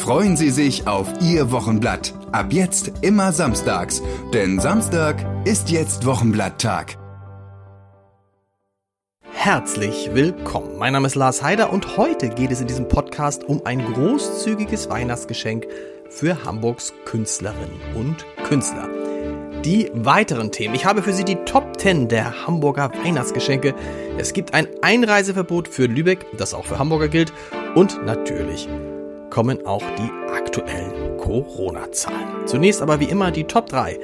Freuen Sie sich auf Ihr Wochenblatt. Ab jetzt immer samstags, denn Samstag ist jetzt Wochenblatttag. Herzlich willkommen. Mein Name ist Lars Heider und heute geht es in diesem Podcast um ein großzügiges Weihnachtsgeschenk für Hamburgs Künstlerinnen und Künstler. Die weiteren Themen. Ich habe für Sie die Top 10 der Hamburger Weihnachtsgeschenke. Es gibt ein Einreiseverbot für Lübeck, das auch für Hamburger gilt. Und natürlich kommen auch die aktuellen Corona-Zahlen. Zunächst aber wie immer die Top 3.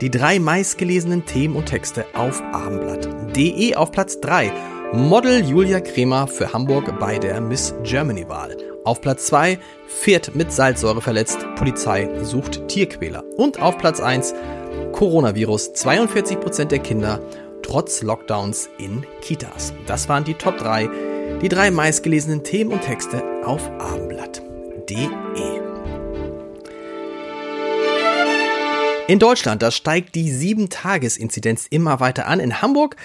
Die drei meistgelesenen Themen und Texte auf abendblatt.de auf Platz 3. Model Julia Kremer für Hamburg bei der Miss Germany-Wahl. Auf Platz 2 Pferd mit Salzsäure verletzt, Polizei sucht Tierquäler. Und auf Platz 1 Coronavirus, 42% der Kinder trotz Lockdowns in Kitas. Das waren die Top 3, die drei meistgelesenen Themen und Texte auf abendblatt www.ftf.de. In Deutschland, da steigt die 7-Tages-Inzidenz immer weiter an. In Hamburg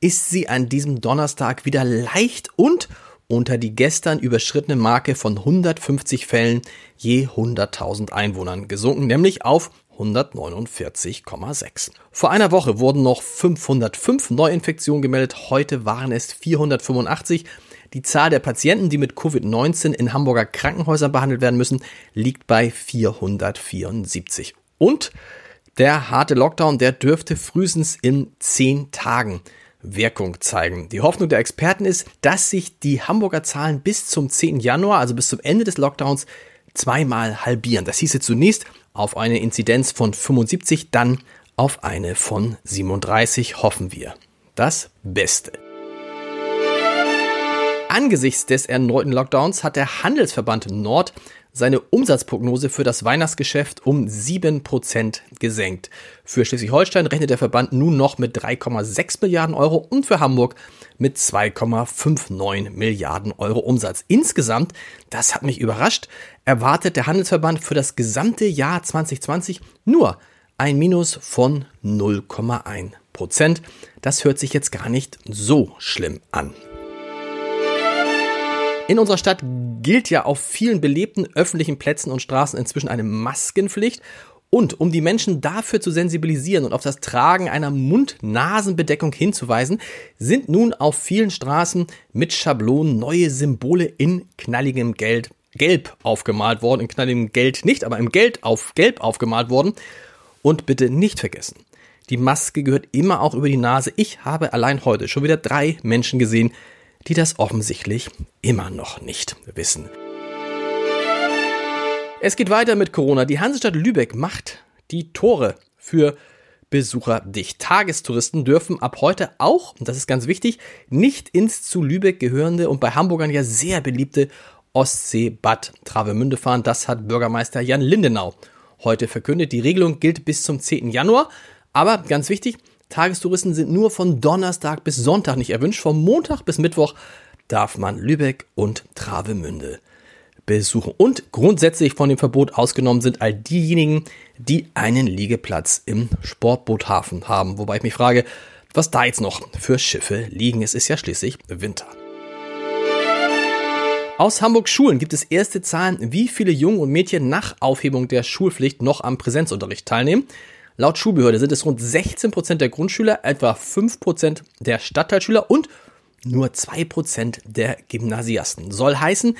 ist sie an diesem Donnerstag wieder leicht und unter die gestern überschrittene Marke von 150 Fällen je 100.000 Einwohnern gesunken, nämlich auf 149,6. Vor einer Woche wurden noch 505 Neuinfektionen gemeldet, heute waren es 485. Die Zahl der Patienten, die mit Covid-19 in Hamburger Krankenhäusern behandelt werden müssen, liegt bei 474. Und der harte Lockdown, der dürfte frühestens in zehn Tagen Wirkung zeigen. Die Hoffnung der Experten ist, dass sich die Hamburger Zahlen bis zum 10. Januar, also bis zum Ende des Lockdowns, zweimal halbieren. Das hieße zunächst auf eine Inzidenz von 75, dann auf eine von 37, hoffen wir. Das Beste. Angesichts des erneuten Lockdowns hat der Handelsverband Nord seine Umsatzprognose für das Weihnachtsgeschäft um 7% gesenkt. Für Schleswig-Holstein rechnet der Verband nun noch mit 3,6 Milliarden Euro und für Hamburg mit 2,59 Milliarden Euro Umsatz. Insgesamt, das hat mich überrascht, erwartet der Handelsverband für das gesamte Jahr 2020 nur ein Minus von 0,1 Prozent. Das hört sich jetzt gar nicht so schlimm an. In unserer Stadt gilt ja auf vielen belebten öffentlichen Plätzen und Straßen inzwischen eine Maskenpflicht. Und um die Menschen dafür zu sensibilisieren und auf das Tragen einer Mund-Nasen-Bedeckung hinzuweisen, sind nun auf vielen Straßen mit Schablonen neue Symbole in knalligem Geld, Gelb aufgemalt worden. In knalligem Geld nicht, aber im Geld auf Gelb aufgemalt worden. Und bitte nicht vergessen, die Maske gehört immer auch über die Nase. Ich habe allein heute schon wieder drei Menschen gesehen, die das offensichtlich immer noch nicht wissen. Es geht weiter mit Corona. Die Hansestadt Lübeck macht die Tore für Besucher dicht. Tagestouristen dürfen ab heute auch, und das ist ganz wichtig, nicht ins zu Lübeck gehörende und bei Hamburgern ja sehr beliebte Ostsee-Bad Travemünde fahren. Das hat Bürgermeister Jan Lindenau heute verkündet. Die Regelung gilt bis zum 10. Januar. Aber ganz wichtig, Tagestouristen sind nur von Donnerstag bis Sonntag nicht erwünscht. Vom Montag bis Mittwoch darf man Lübeck und Travemünde besuchen. Und grundsätzlich von dem Verbot ausgenommen sind all diejenigen, die einen Liegeplatz im Sportboothafen haben. Wobei ich mich frage, was da jetzt noch für Schiffe liegen. Es ist ja schließlich Winter. Aus Hamburg Schulen gibt es erste Zahlen, wie viele Jungen und Mädchen nach Aufhebung der Schulpflicht noch am Präsenzunterricht teilnehmen. Laut Schulbehörde sind es rund 16% der Grundschüler, etwa 5% der Stadtteilschüler und nur 2% der Gymnasiasten. Soll heißen,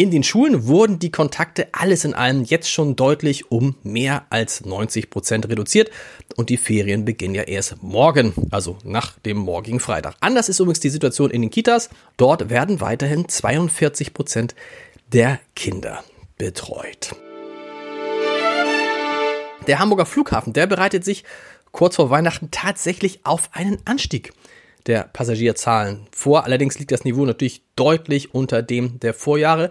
in den Schulen wurden die Kontakte alles in allem jetzt schon deutlich um mehr als 90% reduziert und die Ferien beginnen ja erst morgen, also nach dem morgigen Freitag. Anders ist übrigens die Situation in den Kitas. Dort werden weiterhin 42% der Kinder betreut. Der Hamburger Flughafen, der bereitet sich kurz vor Weihnachten tatsächlich auf einen Anstieg der Passagierzahlen vor. Allerdings liegt das Niveau natürlich deutlich unter dem der Vorjahre.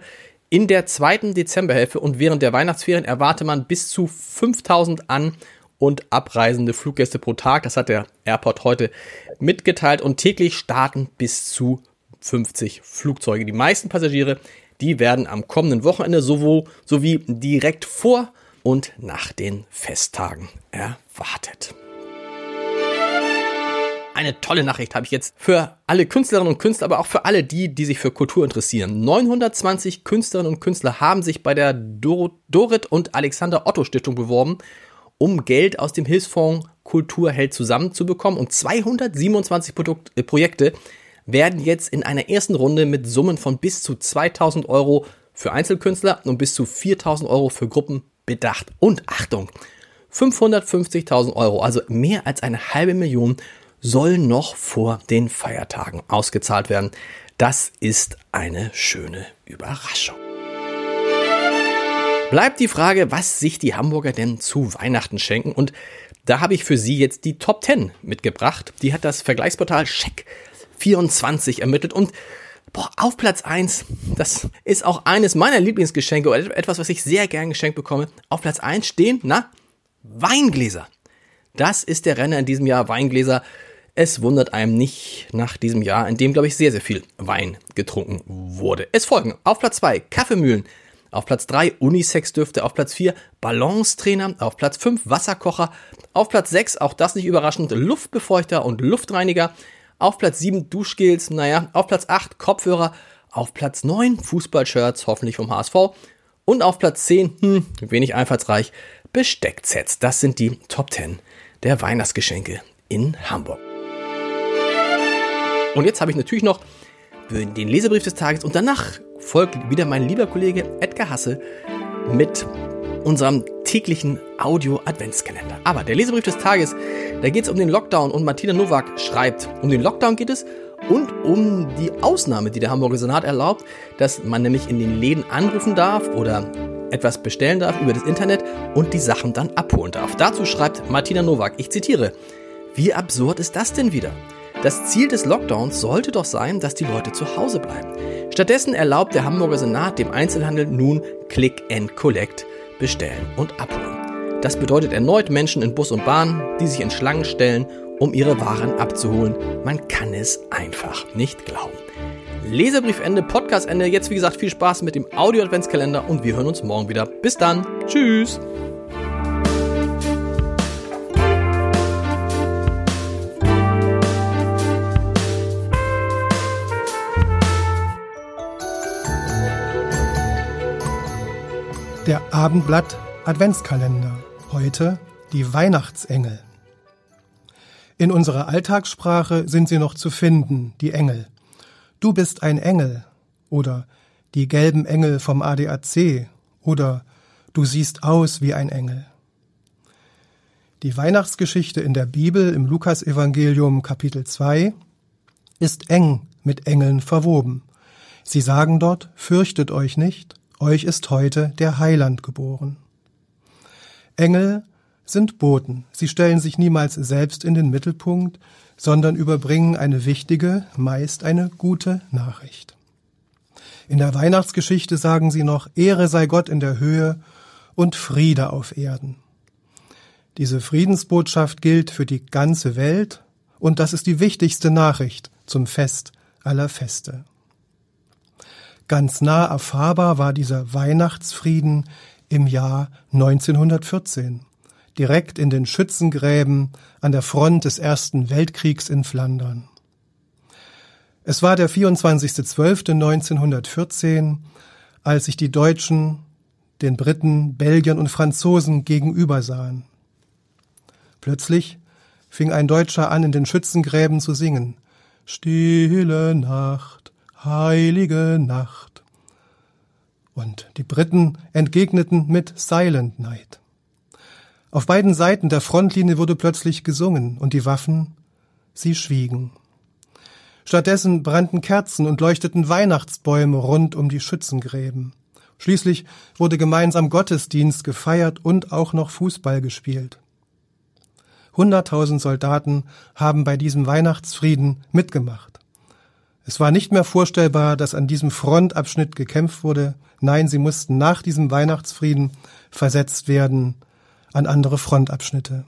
In der zweiten Dezemberhälfte und während der Weihnachtsferien erwarte man bis zu 5000 an und abreisende Fluggäste pro Tag. Das hat der Airport heute mitgeteilt und täglich starten bis zu 50 Flugzeuge. Die meisten Passagiere, die werden am kommenden Wochenende sowohl, sowie direkt vor und nach den Festtagen erwartet. Eine tolle Nachricht habe ich jetzt für alle Künstlerinnen und Künstler, aber auch für alle die, die sich für Kultur interessieren. 920 Künstlerinnen und Künstler haben sich bei der Dor Dorit und Alexander Otto Stiftung beworben, um Geld aus dem Hilfsfonds Kulturheld zusammenzubekommen. Und 227 Produkt äh, Projekte werden jetzt in einer ersten Runde mit Summen von bis zu 2000 Euro für Einzelkünstler und bis zu 4000 Euro für Gruppen bedacht. Und Achtung, 550.000 Euro, also mehr als eine halbe Million, sollen noch vor den Feiertagen ausgezahlt werden. Das ist eine schöne Überraschung. Bleibt die Frage, was sich die Hamburger denn zu Weihnachten schenken und da habe ich für Sie jetzt die Top 10 mitgebracht. Die hat das Vergleichsportal Check 24 ermittelt und boah, auf Platz 1, das ist auch eines meiner Lieblingsgeschenke oder etwas, was ich sehr gern geschenkt bekomme. Auf Platz 1 stehen, na, Weingläser. Das ist der Renner in diesem Jahr, Weingläser. Es wundert einem nicht nach diesem Jahr, in dem, glaube ich, sehr, sehr viel Wein getrunken wurde. Es folgen auf Platz 2 Kaffeemühlen, auf Platz 3 Unisex-Düfte, auf Platz 4 Balancetrainer, auf Platz 5 Wasserkocher, auf Platz 6, auch das nicht überraschend, Luftbefeuchter und Luftreiniger, auf Platz 7 Duschgels, naja, auf Platz 8 Kopfhörer, auf Platz 9 Fußballshirts, hoffentlich vom HSV und auf Platz 10, hm, wenig einfallsreich, Bestecksets. Das sind die Top 10 der Weihnachtsgeschenke in Hamburg. Und jetzt habe ich natürlich noch den Leserbrief des Tages und danach folgt wieder mein lieber Kollege Edgar Hasse mit unserem täglichen Audio-Adventskalender. Aber der Leserbrief des Tages, da geht es um den Lockdown und Martina Nowak schreibt, um den Lockdown geht es und um die Ausnahme, die der Hamburger Senat erlaubt, dass man nämlich in den Läden anrufen darf oder etwas bestellen darf über das Internet und die Sachen dann abholen darf. Dazu schreibt Martina Nowak, ich zitiere, wie absurd ist das denn wieder? Das Ziel des Lockdowns sollte doch sein, dass die Leute zu Hause bleiben. Stattdessen erlaubt der Hamburger Senat dem Einzelhandel nun Click and Collect bestellen und abholen. Das bedeutet erneut Menschen in Bus und Bahn, die sich in Schlangen stellen, um ihre Waren abzuholen. Man kann es einfach nicht glauben. Leserbriefende, Podcastende. Jetzt wie gesagt viel Spaß mit dem Audio-Adventskalender und wir hören uns morgen wieder. Bis dann. Tschüss. Der Abendblatt Adventskalender. Heute die Weihnachtsengel. In unserer Alltagssprache sind sie noch zu finden, die Engel. Du bist ein Engel oder die gelben Engel vom ADAC oder du siehst aus wie ein Engel. Die Weihnachtsgeschichte in der Bibel im Lukasevangelium Kapitel 2 ist eng mit Engeln verwoben. Sie sagen dort, fürchtet euch nicht, euch ist heute der Heiland geboren. Engel sind Boten. Sie stellen sich niemals selbst in den Mittelpunkt, sondern überbringen eine wichtige, meist eine gute Nachricht. In der Weihnachtsgeschichte sagen sie noch, Ehre sei Gott in der Höhe und Friede auf Erden. Diese Friedensbotschaft gilt für die ganze Welt und das ist die wichtigste Nachricht zum Fest aller Feste. Ganz nah erfahrbar war dieser Weihnachtsfrieden im Jahr 1914, direkt in den Schützengräben an der Front des Ersten Weltkriegs in Flandern. Es war der 24.12.1914, als sich die Deutschen den Briten, Belgiern und Franzosen gegenüber sahen. Plötzlich fing ein Deutscher an, in den Schützengräben zu singen. Stille Nacht, heilige Nacht. Und die Briten entgegneten mit Silent Night. Auf beiden Seiten der Frontlinie wurde plötzlich gesungen und die Waffen, sie schwiegen. Stattdessen brannten Kerzen und leuchteten Weihnachtsbäume rund um die Schützengräben. Schließlich wurde gemeinsam Gottesdienst gefeiert und auch noch Fußball gespielt. Hunderttausend Soldaten haben bei diesem Weihnachtsfrieden mitgemacht. Es war nicht mehr vorstellbar, dass an diesem Frontabschnitt gekämpft wurde. Nein, sie mussten nach diesem Weihnachtsfrieden versetzt werden an andere Frontabschnitte.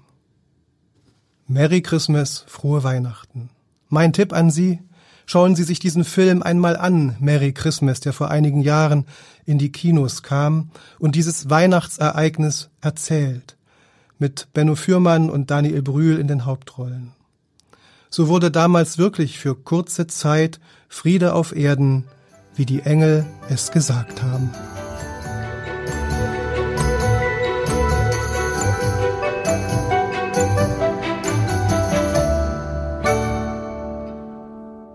Merry Christmas, frohe Weihnachten. Mein Tipp an Sie, schauen Sie sich diesen Film einmal an, Merry Christmas, der vor einigen Jahren in die Kinos kam und dieses Weihnachtsereignis erzählt, mit Benno Fürmann und Daniel Brühl in den Hauptrollen. So wurde damals wirklich für kurze Zeit Friede auf Erden, wie die Engel es gesagt haben.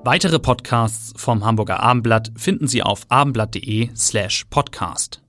Weitere Podcasts vom Hamburger Abendblatt finden Sie auf abendblatt.de slash podcast.